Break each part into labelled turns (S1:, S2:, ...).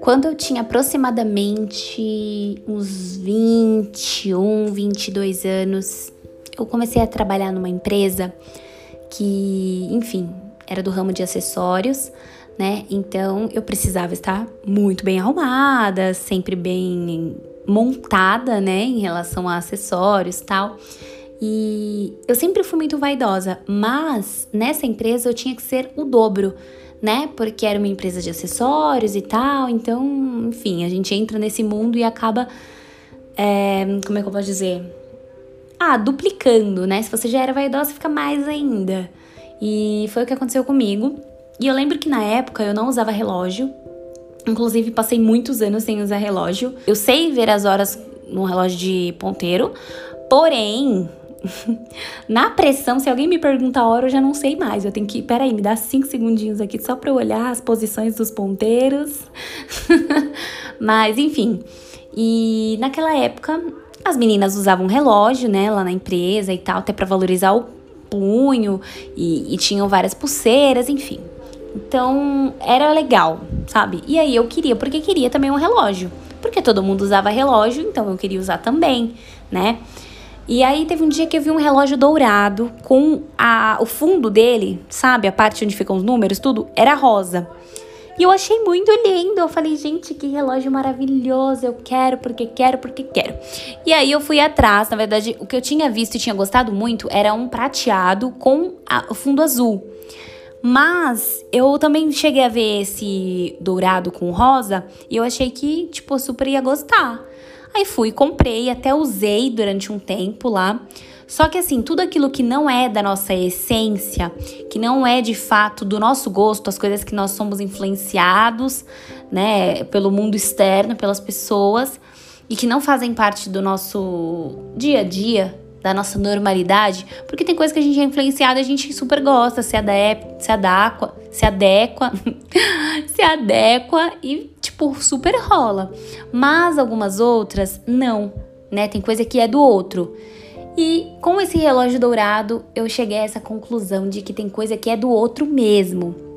S1: Quando eu tinha aproximadamente uns 21, 22 anos, eu comecei a trabalhar numa empresa que, enfim, era do ramo de acessórios, né? Então eu precisava estar muito bem arrumada, sempre bem montada, né, em relação a acessórios, tal. E eu sempre fui muito vaidosa, mas nessa empresa eu tinha que ser o dobro, né? Porque era uma empresa de acessórios e tal. Então, enfim, a gente entra nesse mundo e acaba. É, como é que eu posso dizer? Ah, duplicando, né? Se você já era vaidosa, fica mais ainda. E foi o que aconteceu comigo. E eu lembro que na época eu não usava relógio. Inclusive, passei muitos anos sem usar relógio. Eu sei ver as horas no relógio de ponteiro, porém, na pressão, se alguém me pergunta a hora, eu já não sei mais. Eu tenho que. Peraí, me dá cinco segundinhos aqui só pra eu olhar as posições dos ponteiros. Mas, enfim. E naquela época, as meninas usavam relógio, né, lá na empresa e tal, até para valorizar o punho. E, e tinham várias pulseiras, enfim. Então, era legal, sabe? E aí eu queria, porque queria também um relógio. Porque todo mundo usava relógio, então eu queria usar também, né? E aí teve um dia que eu vi um relógio dourado com a, o fundo dele, sabe? A parte onde ficam os números, tudo, era rosa. E eu achei muito lindo. Eu falei, gente, que relógio maravilhoso. Eu quero, porque quero, porque quero. E aí eu fui atrás. Na verdade, o que eu tinha visto e tinha gostado muito era um prateado com a, o fundo azul. Mas eu também cheguei a ver esse dourado com rosa e eu achei que, tipo, super ia gostar. Aí fui, comprei, até usei durante um tempo lá. Só que assim, tudo aquilo que não é da nossa essência, que não é de fato do nosso gosto, as coisas que nós somos influenciados, né, pelo mundo externo, pelas pessoas e que não fazem parte do nosso dia a dia, da nossa normalidade, porque tem coisa que a gente é influenciado e a gente super gosta, se adequa, se adequa, se adequa, se adequa e tipo super rola. Mas algumas outras não, né? Tem coisa que é do outro. E com esse relógio dourado, eu cheguei a essa conclusão de que tem coisa que é do outro mesmo.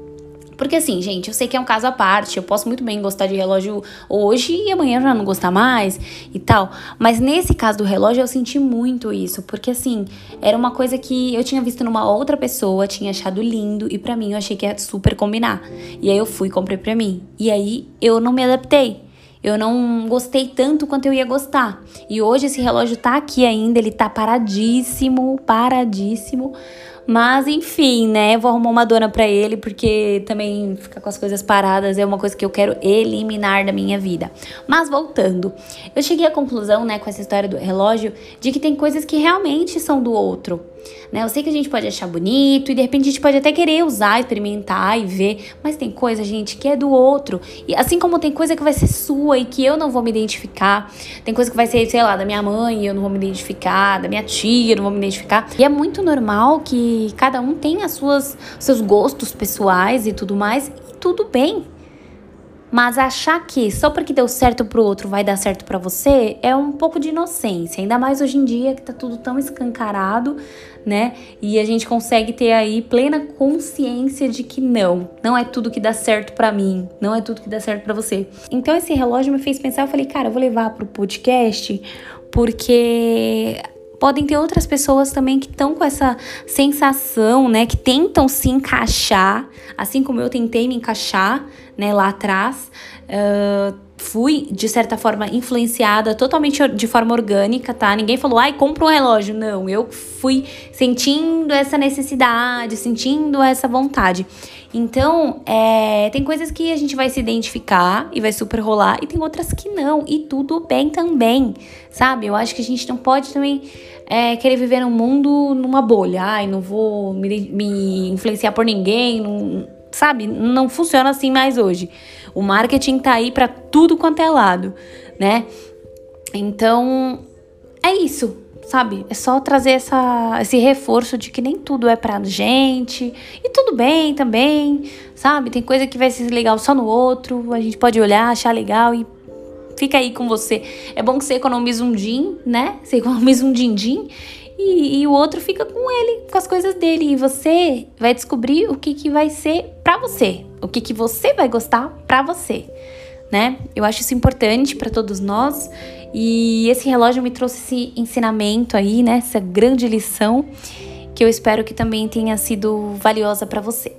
S1: Porque assim, gente, eu sei que é um caso à parte, eu posso muito bem gostar de relógio hoje e amanhã já não gostar mais e tal. Mas nesse caso do relógio eu senti muito isso, porque assim, era uma coisa que eu tinha visto numa outra pessoa, tinha achado lindo e para mim eu achei que ia super combinar. E aí eu fui e comprei para mim. E aí eu não me adaptei. Eu não gostei tanto quanto eu ia gostar. E hoje esse relógio tá aqui ainda, ele tá paradíssimo, paradíssimo. Mas enfim, né? Vou arrumar uma dona para ele, porque também ficar com as coisas paradas é uma coisa que eu quero eliminar da minha vida. Mas voltando, eu cheguei à conclusão, né, com essa história do relógio, de que tem coisas que realmente são do outro. Né? Eu sei que a gente pode achar bonito e de repente a gente pode até querer usar, experimentar e ver, mas tem coisa, gente, que é do outro. E assim como tem coisa que vai ser sua e que eu não vou me identificar, tem coisa que vai ser, sei lá, da minha mãe, eu não vou me identificar, da minha tia, eu não vou me identificar. E é muito normal que cada um tenha suas seus gostos pessoais e tudo mais, e tudo bem. Mas achar que só porque deu certo pro outro vai dar certo para você é um pouco de inocência, ainda mais hoje em dia que tá tudo tão escancarado, né? E a gente consegue ter aí plena consciência de que não, não é tudo que dá certo para mim, não é tudo que dá certo para você. Então esse relógio me fez pensar, eu falei, cara, eu vou levar pro podcast porque podem ter outras pessoas também que estão com essa sensação, né, que tentam se encaixar, assim como eu tentei me encaixar, né, lá atrás. Uh, fui, de certa forma, influenciada totalmente de forma orgânica, tá? Ninguém falou, ai, compra um relógio. Não, eu fui sentindo essa necessidade, sentindo essa vontade. Então, é, tem coisas que a gente vai se identificar e vai super rolar, e tem outras que não, e tudo bem também, sabe? Eu acho que a gente não pode também é, querer viver num mundo numa bolha. Ai, não vou me, me influenciar por ninguém, não, sabe? Não funciona assim mais hoje. O marketing tá aí para tudo quanto é lado, né? Então, é isso, sabe? É só trazer essa, esse reforço de que nem tudo é pra gente. E tudo bem também, sabe? Tem coisa que vai ser legal só no outro. A gente pode olhar, achar legal e fica aí com você. É bom que você economiza um din, né? Você economiza um din-din e, e, o outro fica com ele, com as coisas dele. E você vai descobrir o que, que vai ser para você, o que, que você vai gostar para você, né? Eu acho isso importante para todos nós. E esse relógio me trouxe esse ensinamento aí, né? Essa grande lição que eu espero que também tenha sido valiosa para você.